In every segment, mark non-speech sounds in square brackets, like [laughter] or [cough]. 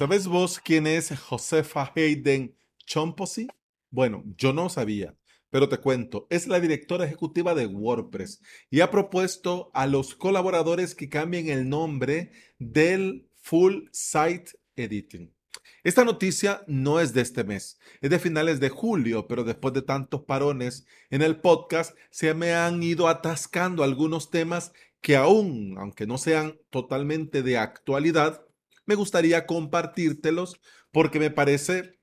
¿Sabes vos quién es Josefa Hayden Chomposy? Bueno, yo no sabía, pero te cuento, es la directora ejecutiva de WordPress y ha propuesto a los colaboradores que cambien el nombre del Full Site Editing. Esta noticia no es de este mes, es de finales de julio, pero después de tantos parones en el podcast, se me han ido atascando algunos temas que aún, aunque no sean totalmente de actualidad, me gustaría compartírtelos porque me parece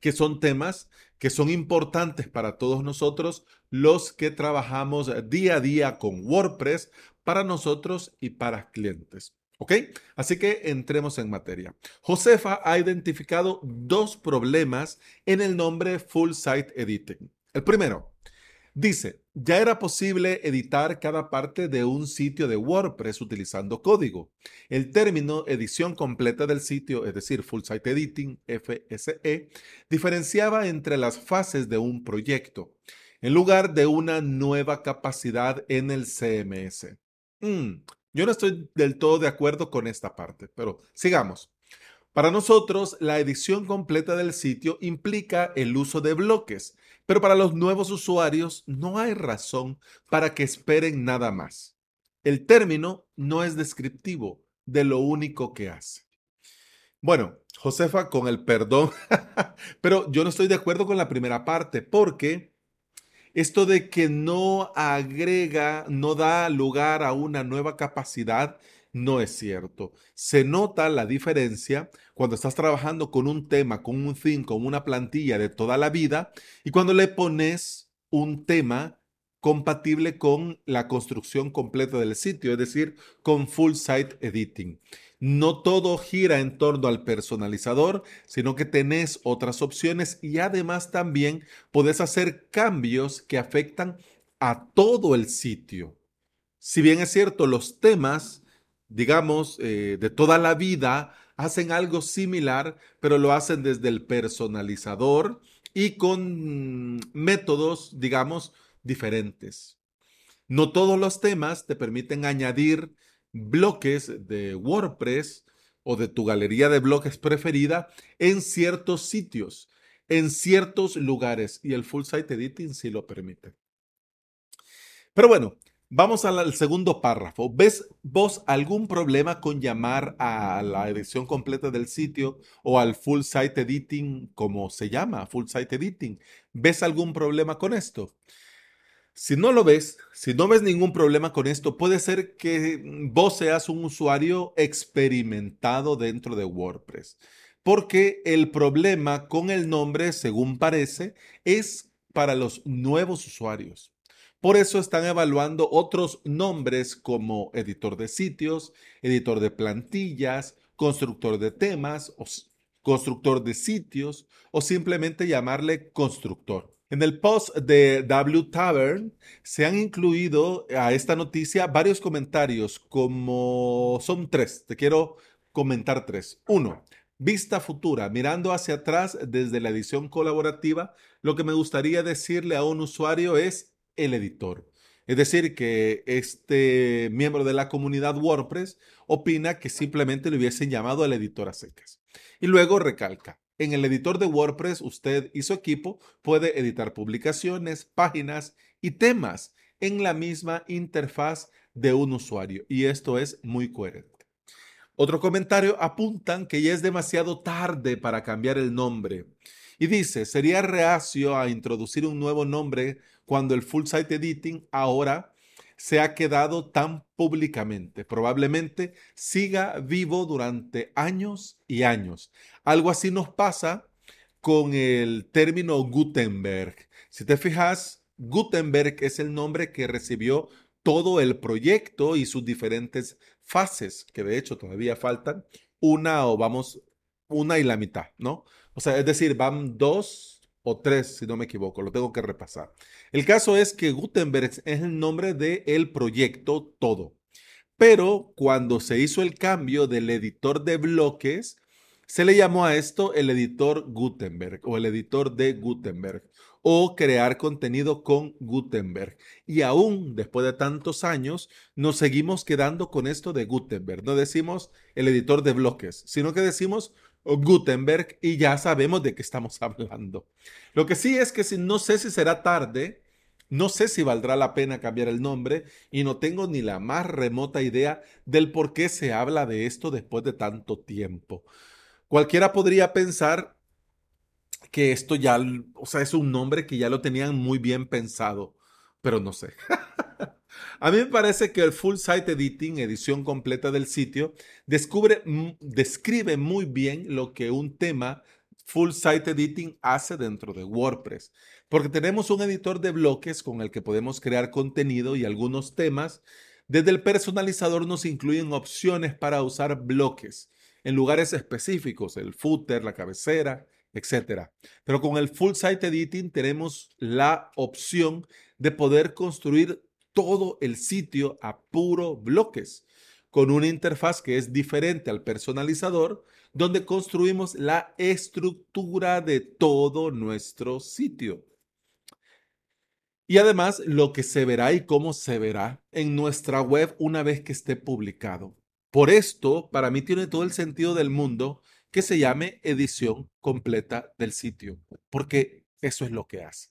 que son temas que son importantes para todos nosotros los que trabajamos día a día con WordPress para nosotros y para clientes. ¿Ok? Así que entremos en materia. Josefa ha identificado dos problemas en el nombre Full Site Editing. El primero, dice, ya era posible editar cada parte de un sitio de WordPress utilizando código. El término edición completa del sitio, es decir, Full Site Editing, FSE, diferenciaba entre las fases de un proyecto, en lugar de una nueva capacidad en el CMS. Mm, yo no estoy del todo de acuerdo con esta parte, pero sigamos. Para nosotros, la edición completa del sitio implica el uso de bloques, pero para los nuevos usuarios no hay razón para que esperen nada más. El término no es descriptivo de lo único que hace. Bueno, Josefa, con el perdón, [laughs] pero yo no estoy de acuerdo con la primera parte porque esto de que no agrega, no da lugar a una nueva capacidad, no es cierto. Se nota la diferencia cuando estás trabajando con un tema, con un theme, con una plantilla de toda la vida y cuando le pones un tema compatible con la construcción completa del sitio, es decir, con full site editing. No todo gira en torno al personalizador, sino que tenés otras opciones y además también podés hacer cambios que afectan a todo el sitio. Si bien es cierto, los temas, digamos, eh, de toda la vida hacen algo similar, pero lo hacen desde el personalizador y con métodos, digamos, diferentes. No todos los temas te permiten añadir bloques de WordPress o de tu galería de bloques preferida en ciertos sitios, en ciertos lugares y el full site editing sí lo permite. Pero bueno, vamos al segundo párrafo. ¿Ves vos algún problema con llamar a la edición completa del sitio o al full site editing como se llama, full site editing? ¿Ves algún problema con esto? Si no lo ves, si no ves ningún problema con esto, puede ser que vos seas un usuario experimentado dentro de WordPress. Porque el problema con el nombre, según parece, es para los nuevos usuarios. Por eso están evaluando otros nombres como editor de sitios, editor de plantillas, constructor de temas, o constructor de sitios o simplemente llamarle constructor. En el post de W Tavern se han incluido a esta noticia varios comentarios, como son tres. Te quiero comentar tres. Uno, vista futura, mirando hacia atrás desde la edición colaborativa, lo que me gustaría decirle a un usuario es el editor. Es decir, que este miembro de la comunidad WordPress opina que simplemente le hubiesen llamado al editor a secas. Y luego recalca, en el editor de WordPress, usted y su equipo puede editar publicaciones, páginas y temas en la misma interfaz de un usuario. Y esto es muy coherente. Otro comentario apuntan que ya es demasiado tarde para cambiar el nombre. Y dice, sería reacio a introducir un nuevo nombre cuando el Full Site Editing ahora se ha quedado tan públicamente. Probablemente siga vivo durante años y años. Algo así nos pasa con el término Gutenberg. Si te fijas, Gutenberg es el nombre que recibió todo el proyecto y sus diferentes fases, que de hecho todavía faltan una o vamos, una y la mitad, ¿no? O sea, es decir, van dos o tres, si no me equivoco, lo tengo que repasar. El caso es que Gutenberg es el nombre del proyecto todo. Pero cuando se hizo el cambio del editor de bloques, se le llamó a esto el editor Gutenberg o el editor de Gutenberg o crear contenido con Gutenberg. Y aún después de tantos años, nos seguimos quedando con esto de Gutenberg. No decimos el editor de bloques, sino que decimos Gutenberg y ya sabemos de qué estamos [laughs] hablando. Lo que sí es que si, no sé si será tarde, no sé si valdrá la pena cambiar el nombre y no tengo ni la más remota idea del por qué se habla de esto después de tanto tiempo. Cualquiera podría pensar que esto ya, o sea, es un nombre que ya lo tenían muy bien pensado, pero no sé. [laughs] A mí me parece que el Full Site Editing, edición completa del sitio, describe muy bien lo que un tema Full Site Editing hace dentro de WordPress, porque tenemos un editor de bloques con el que podemos crear contenido y algunos temas. Desde el personalizador nos incluyen opciones para usar bloques en lugares específicos, el footer, la cabecera, etc. Pero con el Full Site Editing tenemos la opción de poder construir todo el sitio a puro bloques, con una interfaz que es diferente al personalizador, donde construimos la estructura de todo nuestro sitio. Y además lo que se verá y cómo se verá en nuestra web una vez que esté publicado. Por esto, para mí tiene todo el sentido del mundo que se llame edición completa del sitio, porque eso es lo que hace.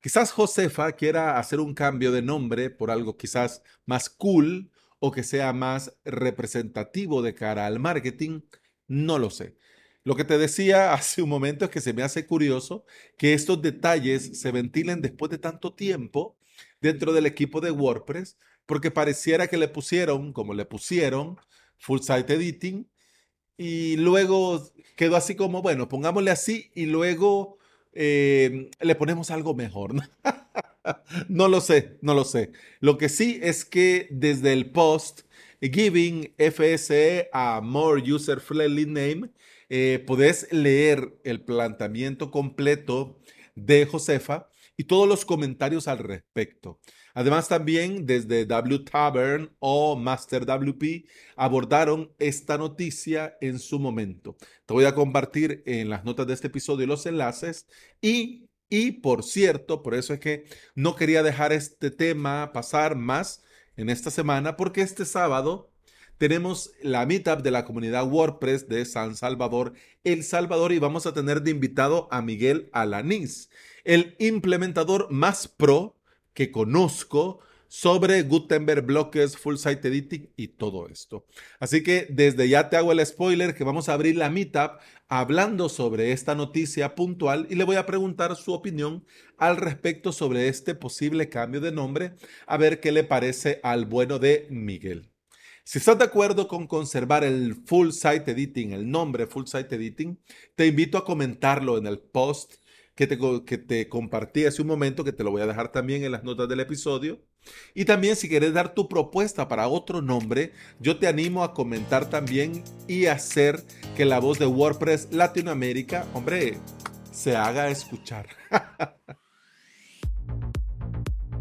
Quizás Josefa quiera hacer un cambio de nombre por algo quizás más cool o que sea más representativo de cara al marketing, no lo sé. Lo que te decía [laughs] hace un momento es que se me hace curioso que estos detalles se ventilen después de tanto tiempo dentro del equipo de WordPress, porque pareciera que le pusieron, como le pusieron, Full Site Editing, y luego quedó así como, bueno, pongámosle así y luego eh, le ponemos algo mejor. [laughs] ¿no? lo sé, no lo sé. Lo que sí es que desde el post Giving FSE a More User Friendly Name, eh, podés leer el planteamiento completo de Josefa y todos los comentarios al respecto. Además, también desde W Tavern o Master WP abordaron esta noticia en su momento. Te voy a compartir en las notas de este episodio los enlaces y y por cierto, por eso es que no quería dejar este tema pasar más en esta semana, porque este sábado tenemos la meetup de la comunidad WordPress de San Salvador, El Salvador, y vamos a tener de invitado a Miguel Alanís, el implementador más pro que conozco sobre Gutenberg Bloques, Full Site Editing y todo esto. Así que desde ya te hago el spoiler que vamos a abrir la meetup hablando sobre esta noticia puntual y le voy a preguntar su opinión al respecto sobre este posible cambio de nombre, a ver qué le parece al bueno de Miguel. Si estás de acuerdo con conservar el Full Site Editing, el nombre Full Site Editing, te invito a comentarlo en el post que te, que te compartí hace un momento, que te lo voy a dejar también en las notas del episodio. Y también si quieres dar tu propuesta para otro nombre, yo te animo a comentar también y hacer que la voz de WordPress Latinoamérica, hombre, se haga escuchar. [laughs]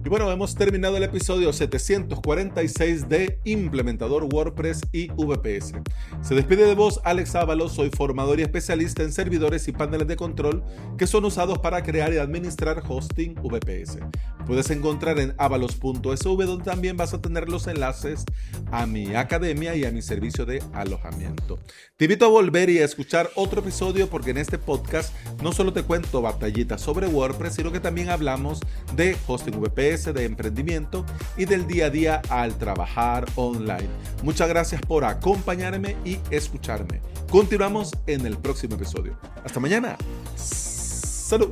Y bueno, hemos terminado el episodio 746 de Implementador WordPress y VPS. Se despide de vos Alex Ábalos, soy formador y especialista en servidores y paneles de control que son usados para crear y administrar hosting VPS. Puedes encontrar en avalos.sv donde también vas a tener los enlaces a mi academia y a mi servicio de alojamiento. Te invito a volver y a escuchar otro episodio porque en este podcast no solo te cuento batallitas sobre WordPress, sino que también hablamos de hosting VPS de emprendimiento y del día a día al trabajar online. Muchas gracias por acompañarme y escucharme. Continuamos en el próximo episodio. Hasta mañana. Salud